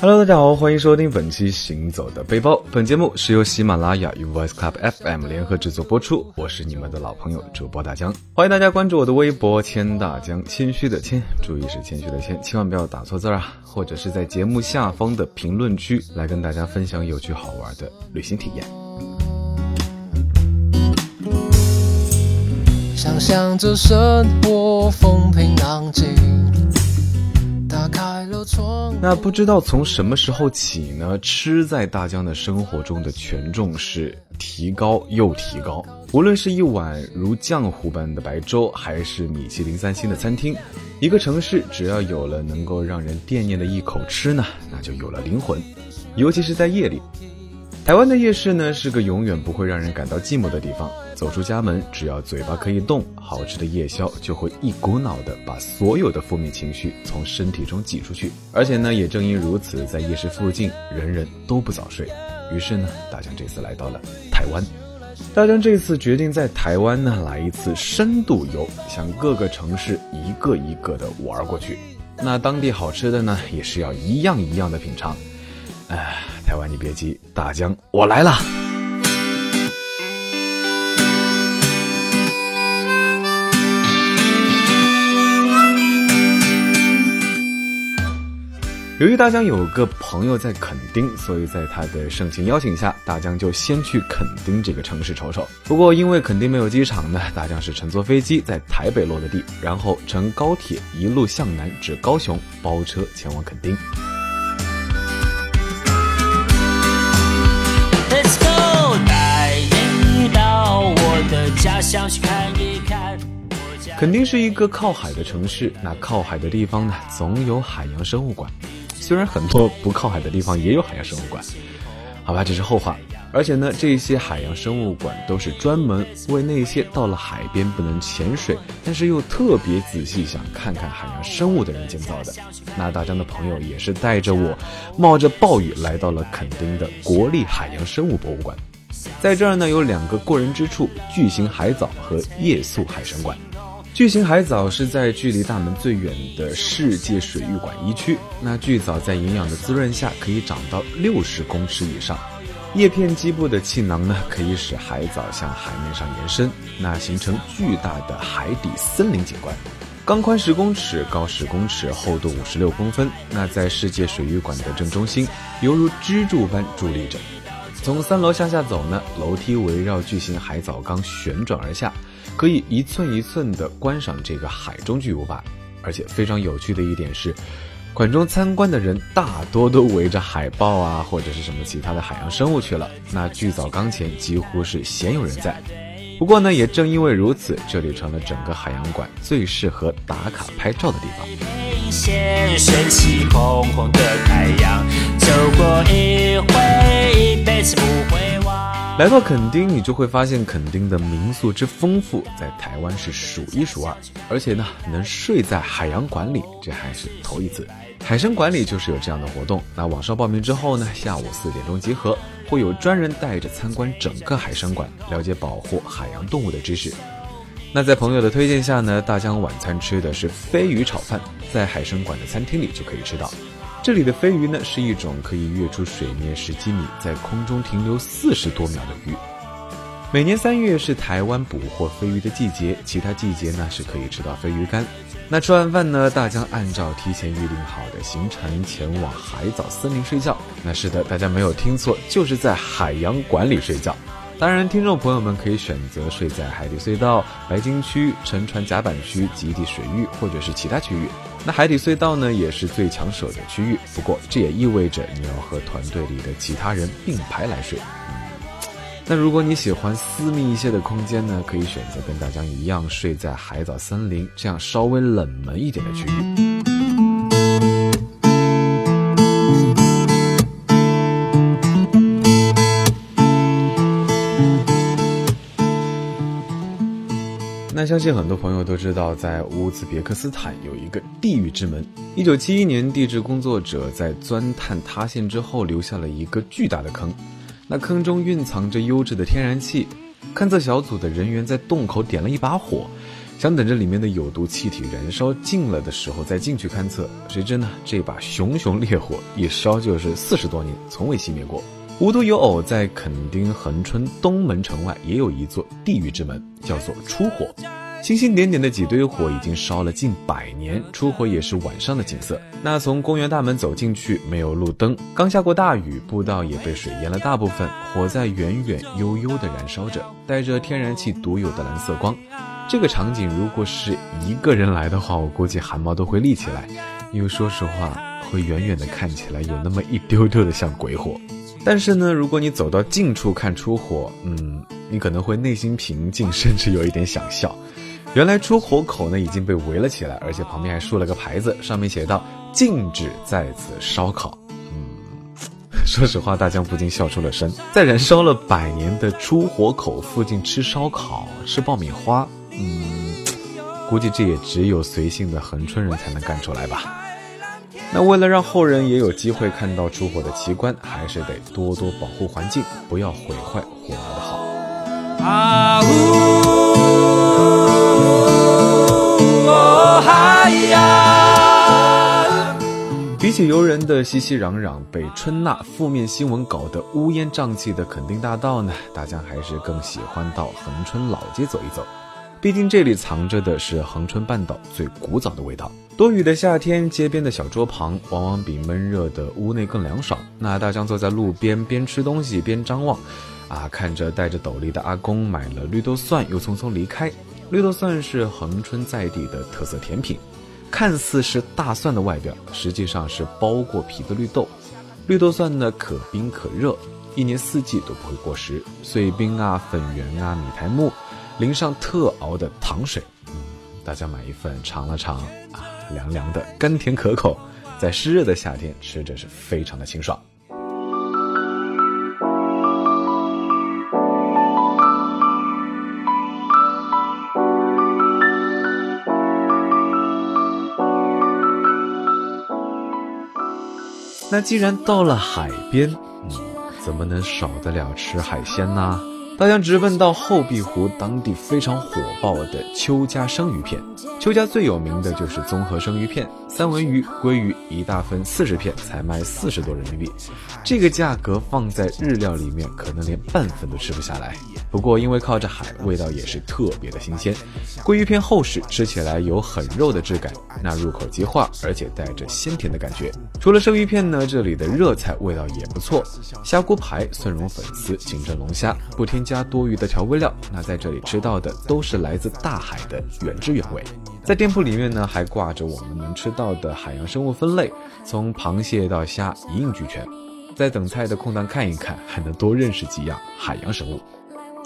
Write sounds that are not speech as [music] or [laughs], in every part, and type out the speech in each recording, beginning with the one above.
Hello，大家好，欢迎收听本期《行走的背包》。本节目是由喜马拉雅与 Voice Club FM 联合制作播出。我是你们的老朋友主播大江，欢迎大家关注我的微博“谦大江”，谦虚的谦，注意是谦虚的谦，千万不要打错字啊！或者是在节目下方的评论区来跟大家分享有趣好玩的旅行体验。想象着生活风平浪静。那不知道从什么时候起呢？吃在大江的生活中的权重是提高又提高。无论是一碗如浆糊般的白粥，还是米其林三星的餐厅，一个城市只要有了能够让人惦念的一口吃呢，那就有了灵魂。尤其是在夜里，台湾的夜市呢，是个永远不会让人感到寂寞的地方。走出家门，只要嘴巴可以动，好吃的夜宵就会一股脑的把所有的负面情绪从身体中挤出去。而且呢，也正因如此，在夜市附近，人人都不早睡。于是呢，大江这次来到了台湾。大江这次决定在台湾呢来一次深度游，向各个城市一个一个的玩过去。那当地好吃的呢，也是要一样一样的品尝。哎，台湾你别急，大江我来了。由于大江有个朋友在垦丁，所以在他的盛情邀请下，大江就先去垦丁这个城市瞅瞅。不过因为垦丁没有机场呢，大江是乘坐飞机在台北落的地，然后乘高铁一路向南至高雄，包车前往垦丁。Let's go，带你到我的家乡去看一看。垦丁是一个靠海的城市，那靠海的地方呢，总有海洋生物馆。虽然很多不靠海的地方也有海洋生物馆，好吧，这是后话。而且呢，这些海洋生物馆都是专门为那些到了海边不能潜水，但是又特别仔细想看看海洋生物的人建造的。那大江的朋友也是带着我，冒着暴雨来到了垦丁的国立海洋生物博物馆。在这儿呢，有两个过人之处：巨型海藻和夜宿海参馆。巨型海藻是在距离大门最远的世界水域馆一区。那巨藻在营养的滋润下，可以长到六十公尺以上。叶片基部的气囊呢，可以使海藻向海面上延伸，那形成巨大的海底森林景观。缸宽十公尺，高十公尺，厚度五十六公分。那在世界水域馆的正中心，犹如支柱般伫立着。从三楼向下走呢，楼梯围绕巨型海藻缸旋转而下。可以一寸一寸地观赏这个海中巨无霸，而且非常有趣的一点是，馆中参观的人大多都围着海豹啊或者是什么其他的海洋生物去了，那巨藻缸前几乎是鲜有人在。不过呢，也正因为如此，这里成了整个海洋馆最适合打卡拍照的地方。走过一回，一辈子不会。来到垦丁，你就会发现垦丁的民宿之丰富，在台湾是数一数二。而且呢，能睡在海洋馆里，这还是头一次。海参馆里就是有这样的活动。那网上报名之后呢，下午四点钟集合，会有专人带着参观整个海参馆，了解保护海洋动物的知识。那在朋友的推荐下呢，大江晚餐吃的是飞鱼炒饭，在海参馆的餐厅里就可以吃到。这里的飞鱼呢，是一种可以跃出水面十几米，在空中停留四十多秒的鱼。每年三月是台湾捕获飞鱼的季节，其他季节呢是可以吃到飞鱼干。那吃完饭呢，大家按照提前预定好的行程前往海藻森林睡觉。那是的，大家没有听错，就是在海洋馆里睡觉。当然，听众朋友们可以选择睡在海底隧道、白鲸区、沉船甲板区、极地水域，或者是其他区域。那海底隧道呢，也是最抢手的区域。不过，这也意味着你要和团队里的其他人并排来睡。那如果你喜欢私密一些的空间呢，可以选择跟大家一样睡在海藻森林这样稍微冷门一点的区域。那相信很多朋友都知道，在乌兹别克斯坦有一个地狱之门。一九七一年，地质工作者在钻探塌陷之后，留下了一个巨大的坑。那坑中蕴藏着优质的天然气。勘测小组的人员在洞口点了一把火，想等着里面的有毒气体燃烧尽了的时候再进去勘测。谁知呢，这把熊熊烈火一烧就是四十多年，从未熄灭过。无独有偶，在垦丁恒春东门城外也有一座地狱之门，叫做出火。星星点点的几堆火已经烧了近百年，出火也是晚上的景色。那从公园大门走进去，没有路灯，刚下过大雨，步道也被水淹了大部分。火在远远悠悠地燃烧着，带着天然气独有的蓝色光。这个场景如果是一个人来的话，我估计汗毛都会立起来，因为说实话，会远远的看起来有那么一丢丢的像鬼火。但是呢，如果你走到近处看出火，嗯，你可能会内心平静，[laughs] 甚至有一点想笑。原来出火口呢已经被围了起来，而且旁边还竖了个牌子，上面写道“禁止在此烧烤”。嗯，[laughs] 说实话，大江不禁笑出了声。在燃烧了百年的出火口附近吃烧烤、吃爆米花，嗯，估计这也只有随性的恒春人才能干出来吧。那为了让后人也有机会看到出火的奇观，还是得多多保护环境，不要毁坏火苗的好。啊呜。比起游人的熙熙攘攘，被春娜负面新闻搞得乌烟瘴气的垦丁大道呢，大家还是更喜欢到恒春老街走一走。毕竟这里藏着的是恒春半岛最古早的味道。多雨的夏天，街边的小桌旁往往比闷热的屋内更凉爽。那大江坐在路边，边吃东西边张望，啊，看着戴着斗笠的阿公买了绿豆蒜，又匆匆离开。绿豆蒜是恒春在地的特色甜品。看似是大蒜的外表，实际上是包过皮的绿豆。绿豆蒜呢，可冰可热，一年四季都不会过时。碎冰啊，粉圆啊，米苔木，淋上特熬的糖水，嗯，大家买一份尝了尝啊，凉凉的，甘甜可口，在湿热的夏天吃着是非常的清爽。那既然到了海边，嗯，怎么能少得了吃海鲜呢？大家直奔到后壁湖，当地非常火爆的邱家生鱼片。邱家最有名的就是综合生鱼片，三文鱼、鲑鱼一大份四十片，才卖四十多人民币。这个价格放在日料里面，可能连半份都吃不下来。不过因为靠着海，味道也是特别的新鲜。鲑鱼片厚实，吃起来有很肉的质感，那入口即化，而且带着鲜甜的感觉。除了生鱼片呢，这里的热菜味道也不错，虾锅排、蒜蓉粉丝、清蒸龙虾，不添加多余的调味料。那在这里吃到的都是来自大海的原汁原味。在店铺里面呢，还挂着我们能吃到的海洋生物分类，从螃蟹到虾一应俱全。在等菜的空档看一看，还能多认识几样海洋生物。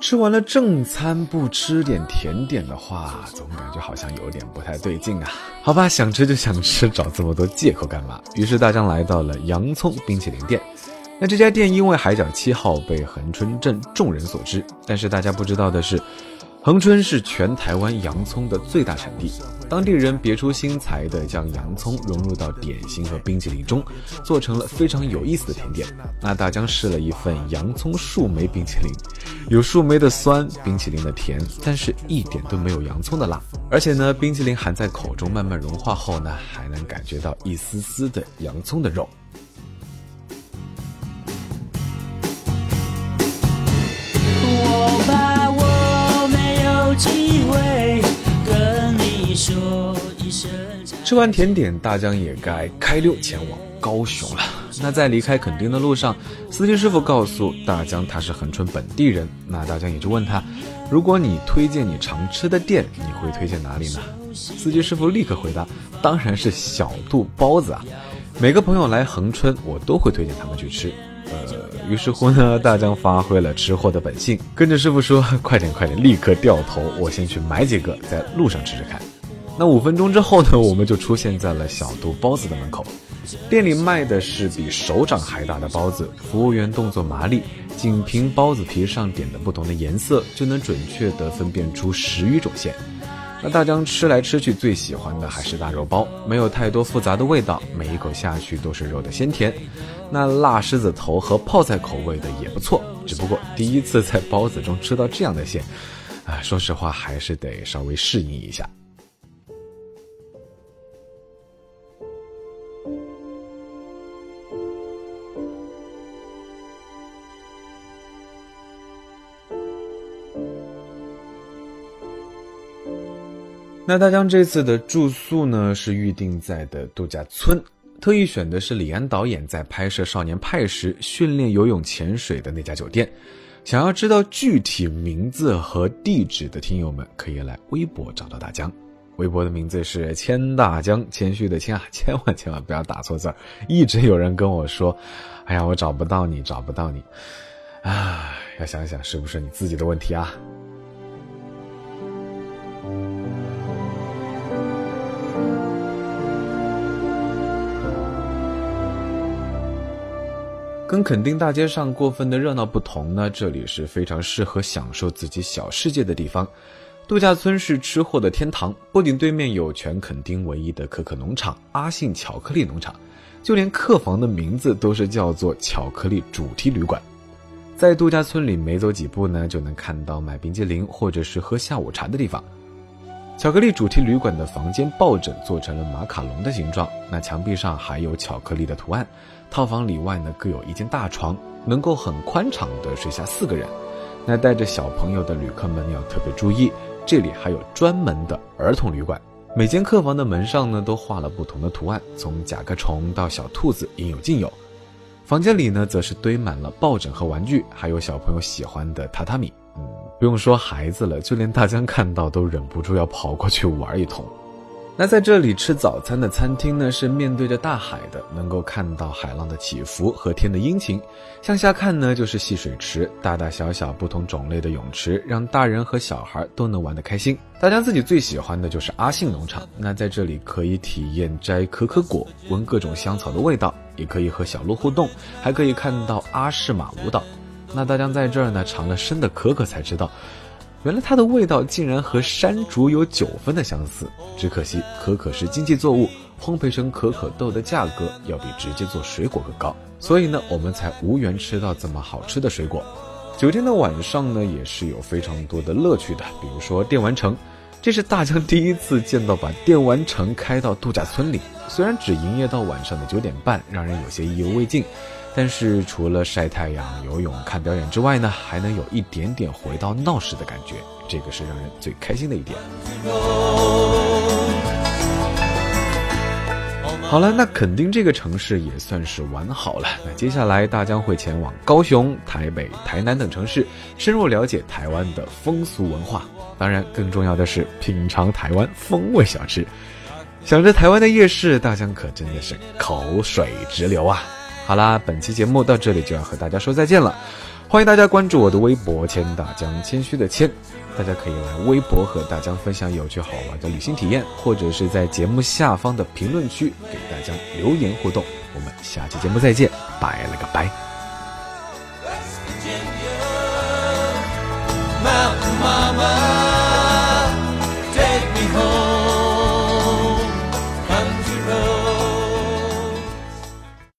吃完了正餐不吃点甜点的话，总感觉好像有点不太对劲啊。好吧，想吃就想吃，找这么多借口干嘛？于是大江来到了洋葱冰淇淋店。那这家店因为海角七号被恒春镇众人所知，但是大家不知道的是。恒春是全台湾洋葱的最大产地，当地人别出心裁地将洋葱融入到点心和冰淇淋中，做成了非常有意思的甜点。那大江试了一份洋葱树莓冰淇淋，有树莓的酸，冰淇淋的甜，但是一点都没有洋葱的辣。而且呢，冰淇淋含在口中慢慢融化后呢，还能感觉到一丝丝的洋葱的肉。吃完甜点，大江也该开溜前往高雄了。那在离开垦丁的路上，司机师傅告诉大江他是恒春本地人。那大江也就问他，如果你推荐你常吃的店，你会推荐哪里呢？司机师傅立刻回答，当然是小肚包子啊！每个朋友来恒春，我都会推荐他们去吃。呃，于是乎呢，大江发挥了吃货的本性，跟着师傅说：“ [laughs] 快点，快点，立刻掉头，我先去买几个，在路上吃吃看。”那五分钟之后呢，[laughs] 我们就出现在了小肚包子的门口。店里卖的是比手掌还大的包子，服务员动作麻利，仅凭包子皮上点的不同的颜色，就能准确地分辨出十余种馅。那大江吃来吃去，最喜欢的还是大肉包，没有太多复杂的味道，每一口下去都是肉的鲜甜。那辣狮子头和泡菜口味的也不错，只不过第一次在包子中吃到这样的馅。啊，说实话还是得稍微适应一下。那大江这次的住宿呢，是预定在的度假村，特意选的是李安导演在拍摄《少年派》时训练游泳潜水的那家酒店。想要知道具体名字和地址的听友们，可以来微博找到大江。微博的名字是千大江，谦虚的谦啊，千万千万不要打错字儿。一直有人跟我说：“哎呀，我找不到你，找不到你。”啊，要想想是不是你自己的问题啊？跟垦丁大街上过分的热闹不同呢，这里是非常适合享受自己小世界的地方。度假村是吃货的天堂，不仅对面有全垦丁唯一的可可农场——阿信巧克力农场，就连客房的名字都是叫做巧克力主题旅馆。在度假村里没走几步呢，就能看到买冰激凌或者是喝下午茶的地方。巧克力主题旅馆的房间抱枕做成了马卡龙的形状，那墙壁上还有巧克力的图案。套房里外呢各有一间大床，能够很宽敞的睡下四个人。那带着小朋友的旅客们要特别注意，这里还有专门的儿童旅馆。每间客房的门上呢都画了不同的图案，从甲壳虫到小兔子，应有尽有。房间里呢则是堆满了抱枕和玩具，还有小朋友喜欢的榻榻米。嗯，不用说孩子了，就连大江看到都忍不住要跑过去玩一通。那在这里吃早餐的餐厅呢，是面对着大海的，能够看到海浪的起伏和天的阴晴。向下看呢，就是戏水池，大大小小不同种类的泳池，让大人和小孩都能玩得开心。大家自己最喜欢的就是阿信农场，那在这里可以体验摘可可果，闻各种香草的味道，也可以和小鹿互动，还可以看到阿诗玛舞蹈。那大江在这儿呢，尝了生的可可才知道。原来它的味道竟然和山竹有九分的相似，只可惜可可是经济作物，烘焙成可可豆的价格要比直接做水果更高，所以呢，我们才无缘吃到这么好吃的水果。酒店的晚上呢，也是有非常多的乐趣的，比如说电玩城，这是大江第一次见到把电玩城开到度假村里，虽然只营业到晚上的九点半，让人有些意犹未尽。但是除了晒太阳、游泳、看表演之外呢，还能有一点点回到闹市的感觉，这个是让人最开心的一点。好了，那垦丁这个城市也算是玩好了。那接下来大江会前往高雄、台北、台南等城市，深入了解台湾的风俗文化。当然，更重要的是品尝台湾风味小吃。想着台湾的夜市，大江可真的是口水直流啊！好啦，本期节目到这里就要和大家说再见了。欢迎大家关注我的微博“千大江”，谦虚的谦，大家可以来微博和大江分享有趣好玩的旅行体验，或者是在节目下方的评论区给大家留言互动。我们下期节目再见，拜了个拜。